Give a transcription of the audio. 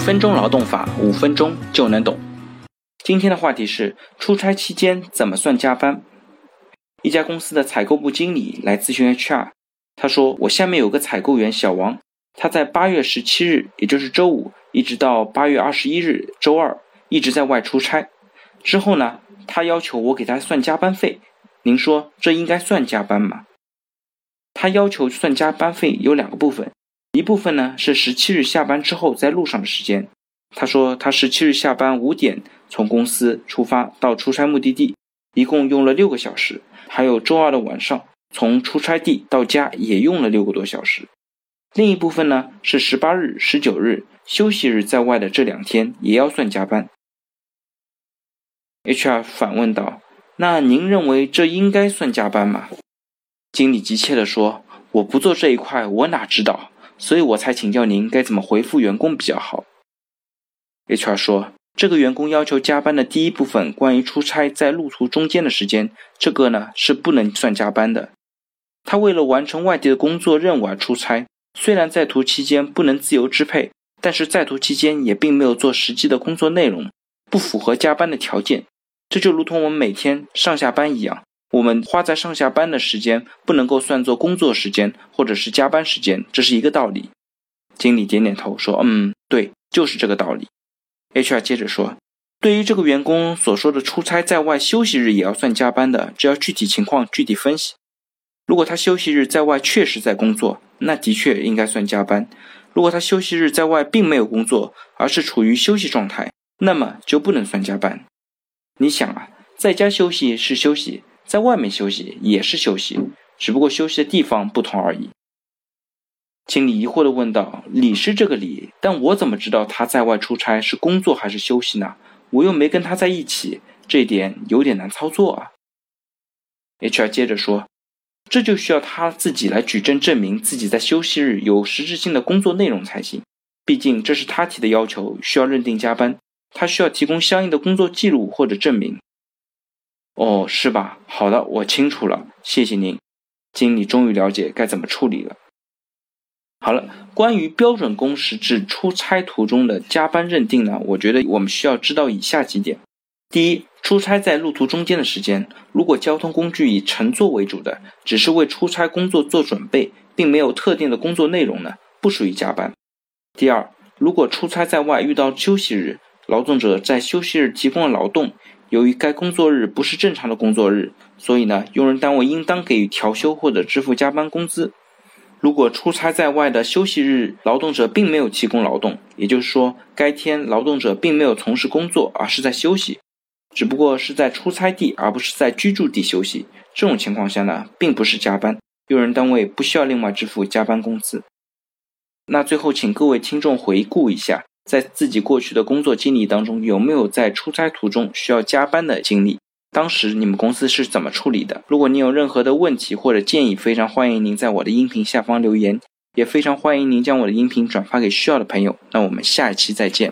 分钟劳动法，五分钟就能懂。今天的话题是出差期间怎么算加班。一家公司的采购部经理来咨询 HR，他说：“我下面有个采购员小王，他在八月十七日，也就是周五，一直到八月二十一日周二，一直在外出差。之后呢，他要求我给他算加班费。您说这应该算加班吗？”他要求算加班费有两个部分。一部分呢是十七日下班之后在路上的时间。他说他十七日下班五点从公司出发到出差目的地，一共用了六个小时。还有周二的晚上从出差地到家也用了六个多小时。另一部分呢是十八日、十九日休息日在外的这两天也要算加班。HR 反问道：“那您认为这应该算加班吗？”经理急切地说：“我不做这一块，我哪知道？”所以我才请教您该怎么回复员工比较好。HR 说，这个员工要求加班的第一部分关于出差在路途中间的时间，这个呢是不能算加班的。他为了完成外地的工作任务而出差，虽然在途期间不能自由支配，但是在途期间也并没有做实际的工作内容，不符合加班的条件。这就如同我们每天上下班一样。我们花在上下班的时间不能够算作工作时间或者是加班时间，这是一个道理。经理点点头说：“嗯，对，就是这个道理。” HR 接着说：“对于这个员工所说的出差在外休息日也要算加班的，只要具体情况具体分析。如果他休息日在外确实在工作，那的确应该算加班；如果他休息日在外并没有工作，而是处于休息状态，那么就不能算加班。你想啊，在家休息是休息。”在外面休息也是休息，只不过休息的地方不同而已。经理疑惑地问道：“理是这个理，但我怎么知道他在外出差是工作还是休息呢？我又没跟他在一起，这点有点难操作啊。”HR 接着说：“这就需要他自己来举证证明自己在休息日有实质性的工作内容才行。毕竟这是他提的要求，需要认定加班，他需要提供相应的工作记录或者证明。”哦，是吧？好的，我清楚了，谢谢您。经理终于了解该怎么处理了。好了，关于标准工时制出差途中的加班认定呢？我觉得我们需要知道以下几点：第一，出差在路途中间的时间，如果交通工具以乘坐为主的，只是为出差工作做准备，并没有特定的工作内容呢，不属于加班。第二，如果出差在外遇到休息日，劳动者在休息日提供了劳动。由于该工作日不是正常的工作日，所以呢，用人单位应当给予调休或者支付加班工资。如果出差在外的休息日，劳动者并没有提供劳动，也就是说，该天劳动者并没有从事工作，而是在休息，只不过是在出差地而不是在居住地休息。这种情况下呢，并不是加班，用人单位不需要另外支付加班工资。那最后，请各位听众回顾一下。在自己过去的工作经历当中，有没有在出差途中需要加班的经历？当时你们公司是怎么处理的？如果你有任何的问题或者建议，非常欢迎您在我的音频下方留言，也非常欢迎您将我的音频转发给需要的朋友。那我们下一期再见。